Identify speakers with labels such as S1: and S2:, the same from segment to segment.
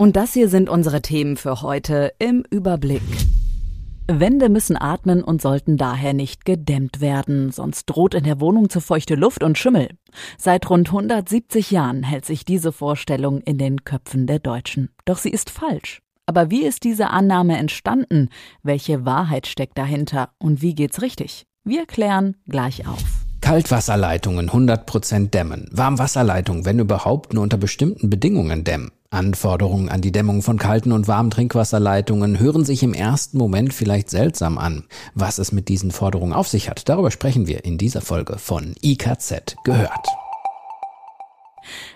S1: Und das hier sind unsere Themen für heute im Überblick. Wände müssen atmen und sollten daher nicht gedämmt werden, sonst droht in der Wohnung zu feuchte Luft und Schimmel. Seit rund 170 Jahren hält sich diese Vorstellung in den Köpfen der Deutschen. Doch sie ist falsch. Aber wie ist diese Annahme entstanden? Welche Wahrheit steckt dahinter? Und wie geht's richtig? Wir klären gleich auf.
S2: Kaltwasserleitungen 100% dämmen. Warmwasserleitungen, wenn überhaupt, nur unter bestimmten Bedingungen dämmen. Anforderungen an die Dämmung von kalten und warmen Trinkwasserleitungen hören sich im ersten Moment vielleicht seltsam an. Was es mit diesen Forderungen auf sich hat, darüber sprechen wir in dieser Folge von IKZ gehört.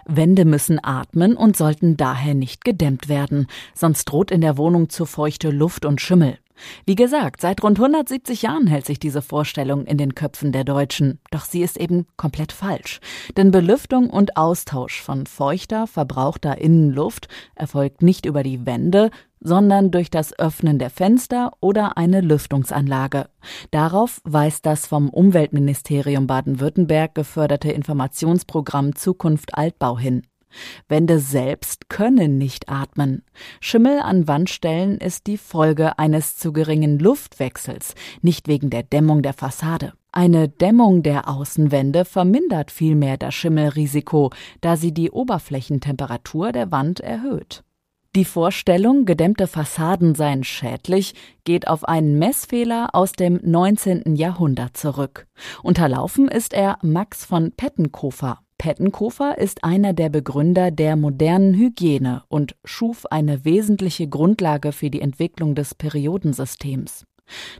S1: Wände müssen atmen und sollten daher nicht gedämmt werden, sonst droht in der Wohnung zu feuchte Luft und Schimmel. Wie gesagt, seit rund 170 Jahren hält sich diese Vorstellung in den Köpfen der Deutschen. Doch sie ist eben komplett falsch. Denn Belüftung und Austausch von feuchter, verbrauchter Innenluft erfolgt nicht über die Wände, sondern durch das Öffnen der Fenster oder eine Lüftungsanlage. Darauf weist das vom Umweltministerium Baden-Württemberg geförderte Informationsprogramm Zukunft Altbau hin. Wände selbst können nicht atmen. Schimmel an Wandstellen ist die Folge eines zu geringen Luftwechsels, nicht wegen der Dämmung der Fassade. Eine Dämmung der Außenwände vermindert vielmehr das Schimmelrisiko, da sie die Oberflächentemperatur der Wand erhöht. Die Vorstellung, gedämmte Fassaden seien schädlich, geht auf einen Messfehler aus dem 19. Jahrhundert zurück. Unterlaufen ist er Max von Pettenkofer. Pettenkofer ist einer der Begründer der modernen Hygiene und schuf eine wesentliche Grundlage für die Entwicklung des Periodensystems.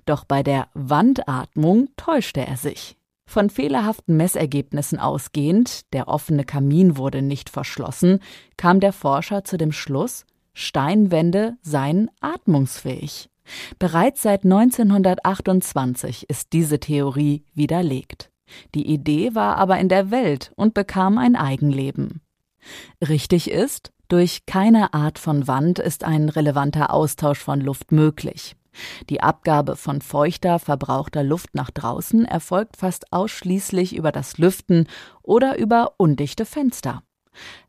S1: Doch bei der Wandatmung täuschte er sich. Von fehlerhaften Messergebnissen ausgehend, der offene Kamin wurde nicht verschlossen, kam der Forscher zu dem Schluss, Steinwände seien atmungsfähig. Bereits seit 1928 ist diese Theorie widerlegt. Die Idee war aber in der Welt und bekam ein Eigenleben. Richtig ist, durch keine Art von Wand ist ein relevanter Austausch von Luft möglich. Die Abgabe von feuchter, verbrauchter Luft nach draußen erfolgt fast ausschließlich über das Lüften oder über undichte Fenster.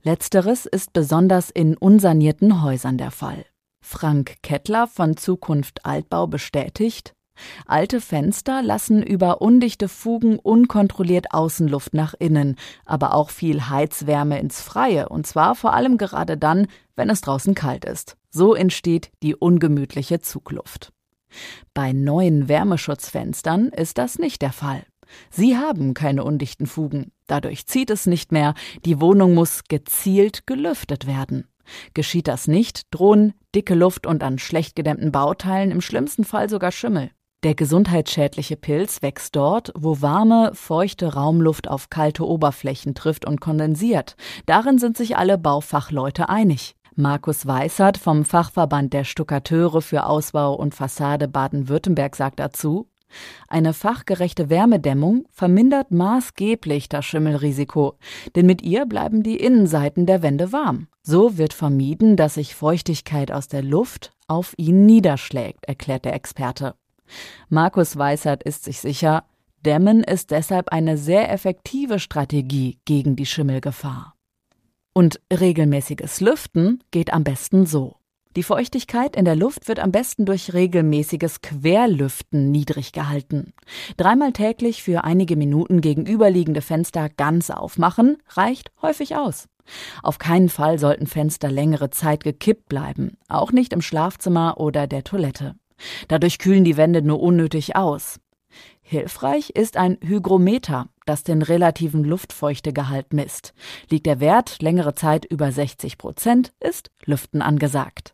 S1: Letzteres ist besonders in unsanierten Häusern der Fall. Frank Kettler von Zukunft Altbau bestätigt, Alte Fenster lassen über undichte Fugen unkontrolliert Außenluft nach innen, aber auch viel Heizwärme ins Freie, und zwar vor allem gerade dann, wenn es draußen kalt ist. So entsteht die ungemütliche Zugluft. Bei neuen Wärmeschutzfenstern ist das nicht der Fall. Sie haben keine undichten Fugen. Dadurch zieht es nicht mehr. Die Wohnung muss gezielt gelüftet werden. Geschieht das nicht, drohen dicke Luft und an schlecht gedämmten Bauteilen im schlimmsten Fall sogar Schimmel. Der gesundheitsschädliche Pilz wächst dort, wo warme, feuchte Raumluft auf kalte Oberflächen trifft und kondensiert. Darin sind sich alle Baufachleute einig. Markus Weissert vom Fachverband der Stuckateure für Ausbau und Fassade Baden-Württemberg sagt dazu, eine fachgerechte Wärmedämmung vermindert maßgeblich das Schimmelrisiko, denn mit ihr bleiben die Innenseiten der Wände warm. So wird vermieden, dass sich Feuchtigkeit aus der Luft auf ihn niederschlägt, erklärt der Experte. Markus Weissert ist sich sicher, Dämmen ist deshalb eine sehr effektive Strategie gegen die Schimmelgefahr. Und regelmäßiges Lüften geht am besten so. Die Feuchtigkeit in der Luft wird am besten durch regelmäßiges Querlüften niedrig gehalten. Dreimal täglich für einige Minuten gegenüberliegende Fenster ganz aufmachen reicht häufig aus. Auf keinen Fall sollten Fenster längere Zeit gekippt bleiben, auch nicht im Schlafzimmer oder der Toilette. Dadurch kühlen die Wände nur unnötig aus. Hilfreich ist ein Hygrometer. das den relativen Luftfeuchtegehalt misst. Liegt der Wert längere Zeit über 60 Prozent, ist Lüften angesagt.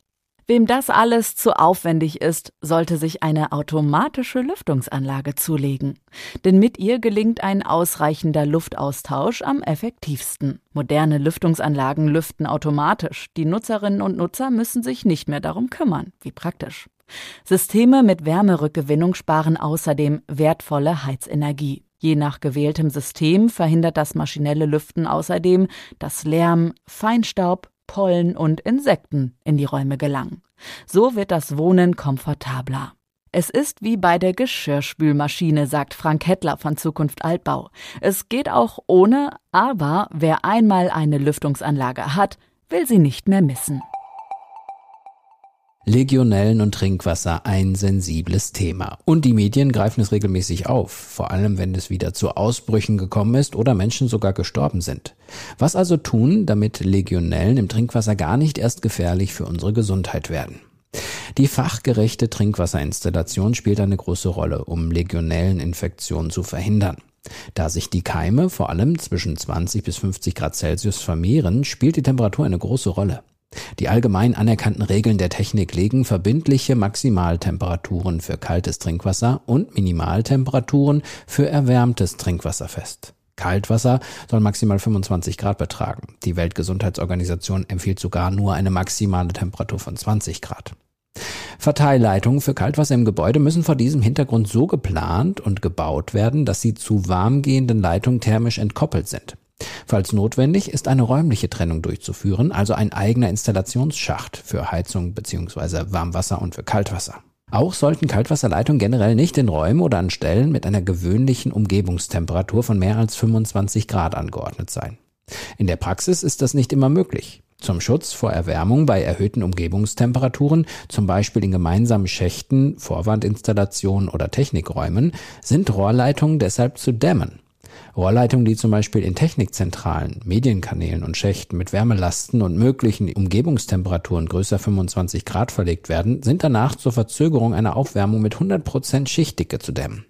S1: Wem das alles zu aufwendig ist, sollte sich eine automatische Lüftungsanlage zulegen. Denn mit ihr gelingt ein ausreichender Luftaustausch am effektivsten. Moderne Lüftungsanlagen lüften automatisch. Die Nutzerinnen und Nutzer müssen sich nicht mehr darum kümmern. Wie praktisch. Systeme mit Wärmerückgewinnung sparen außerdem wertvolle Heizenergie. Je nach gewähltem System verhindert das maschinelle Lüften außerdem, dass Lärm, Feinstaub, Pollen und Insekten in die Räume gelangen. So wird das Wohnen komfortabler. Es ist wie bei der Geschirrspülmaschine, sagt Frank Hettler von Zukunft Altbau. Es geht auch ohne, aber wer einmal eine Lüftungsanlage hat, will sie nicht mehr missen.
S2: Legionellen und Trinkwasser ein sensibles Thema. Und die Medien greifen es regelmäßig auf, vor allem wenn es wieder zu Ausbrüchen gekommen ist oder Menschen sogar gestorben sind. Was also tun, damit Legionellen im Trinkwasser gar nicht erst gefährlich für unsere Gesundheit werden? Die fachgerechte Trinkwasserinstallation spielt eine große Rolle, um Legionelleninfektionen zu verhindern. Da sich die Keime vor allem zwischen 20 bis 50 Grad Celsius vermehren, spielt die Temperatur eine große Rolle. Die allgemein anerkannten Regeln der Technik legen verbindliche Maximaltemperaturen für kaltes Trinkwasser und Minimaltemperaturen für erwärmtes Trinkwasser fest. Kaltwasser soll maximal 25 Grad betragen. Die Weltgesundheitsorganisation empfiehlt sogar nur eine maximale Temperatur von 20 Grad. Verteilleitungen für Kaltwasser im Gebäude müssen vor diesem Hintergrund so geplant und gebaut werden, dass sie zu warmgehenden Leitungen thermisch entkoppelt sind. Falls notwendig, ist eine räumliche Trennung durchzuführen, also ein eigener Installationsschacht für Heizung bzw. Warmwasser und für Kaltwasser. Auch sollten Kaltwasserleitungen generell nicht in Räumen oder an Stellen mit einer gewöhnlichen Umgebungstemperatur von mehr als 25 Grad angeordnet sein. In der Praxis ist das nicht immer möglich. Zum Schutz vor Erwärmung bei erhöhten Umgebungstemperaturen, zum Beispiel in gemeinsamen Schächten, Vorwandinstallationen oder Technikräumen, sind Rohrleitungen deshalb zu dämmen. Rohrleitungen, die zum Beispiel in Technikzentralen, Medienkanälen und Schächten mit Wärmelasten und möglichen Umgebungstemperaturen größer 25 Grad verlegt werden, sind danach zur Verzögerung einer Aufwärmung mit 100 Prozent Schichtdicke zu dämmen.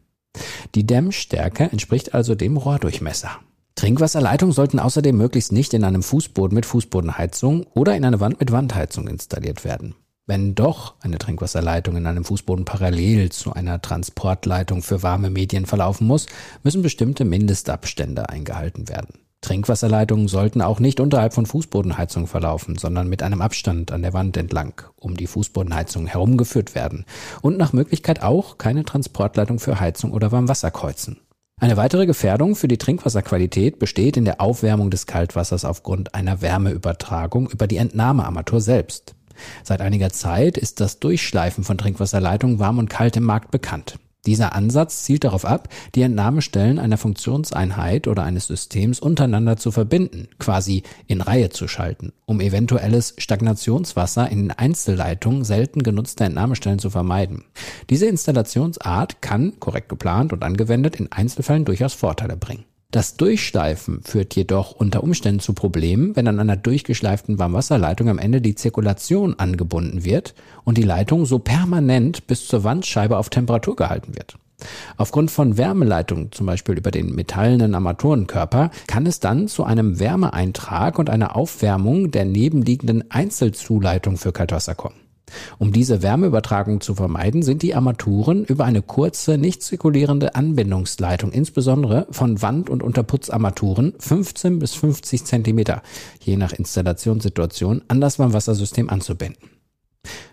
S2: Die Dämmstärke entspricht also dem Rohrdurchmesser. Trinkwasserleitungen sollten außerdem möglichst nicht in einem Fußboden mit Fußbodenheizung oder in eine Wand mit Wandheizung installiert werden. Wenn doch eine Trinkwasserleitung in einem Fußboden parallel zu einer Transportleitung für warme Medien verlaufen muss, müssen bestimmte Mindestabstände eingehalten werden. Trinkwasserleitungen sollten auch nicht unterhalb von Fußbodenheizung verlaufen, sondern mit einem Abstand an der Wand entlang um die Fußbodenheizung herumgeführt werden und nach Möglichkeit auch keine Transportleitung für Heizung oder Warmwasser kreuzen. Eine weitere Gefährdung für die Trinkwasserqualität besteht in der Aufwärmung des Kaltwassers aufgrund einer Wärmeübertragung über die Entnahmearmatur selbst. Seit einiger Zeit ist das Durchschleifen von Trinkwasserleitungen warm und kalt im Markt bekannt. Dieser Ansatz zielt darauf ab, die Entnahmestellen einer Funktionseinheit oder eines Systems untereinander zu verbinden, quasi in Reihe zu schalten, um eventuelles Stagnationswasser in Einzelleitungen selten genutzter Entnahmestellen zu vermeiden. Diese Installationsart kann, korrekt geplant und angewendet, in Einzelfällen durchaus Vorteile bringen. Das Durchsteifen führt jedoch unter Umständen zu Problemen, wenn an einer durchgeschleiften Warmwasserleitung am Ende die Zirkulation angebunden wird und die Leitung so permanent bis zur Wandscheibe auf Temperatur gehalten wird. Aufgrund von Wärmeleitungen, zum Beispiel über den metallenen Armaturenkörper, kann es dann zu einem Wärmeeintrag und einer Aufwärmung der nebenliegenden Einzelzuleitung für Kaltwasser kommen. Um diese Wärmeübertragung zu vermeiden, sind die Armaturen über eine kurze, nicht zirkulierende Anbindungsleitung, insbesondere von Wand- und Unterputzarmaturen, 15 bis 50 Zentimeter, je nach Installationssituation, an das Warmwassersystem anzubinden.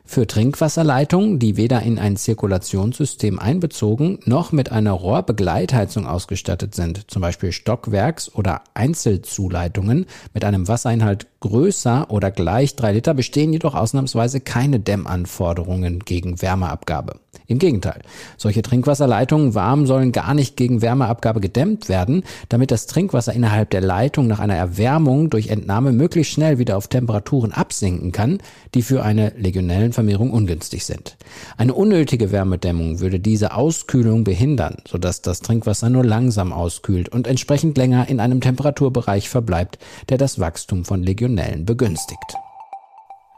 S2: Für Trinkwasserleitungen, die weder in ein Zirkulationssystem einbezogen noch mit einer Rohrbegleitheizung ausgestattet sind, zum Beispiel Stockwerks- oder Einzelzuleitungen mit einem Wassereinhalt größer oder gleich drei Liter, bestehen jedoch ausnahmsweise keine Dämmanforderungen gegen Wärmeabgabe. Im Gegenteil, solche Trinkwasserleitungen warm sollen gar nicht gegen Wärmeabgabe gedämmt werden, damit das Trinkwasser innerhalb der Leitung nach einer Erwärmung durch Entnahme möglichst schnell wieder auf Temperaturen absinken kann, die für eine Legionellenvermehrung ungünstig sind. Eine unnötige Wärmedämmung würde diese Auskühlung behindern, sodass das Trinkwasser nur langsam auskühlt und entsprechend länger in einem Temperaturbereich verbleibt, der das Wachstum von Legionellen begünstigt.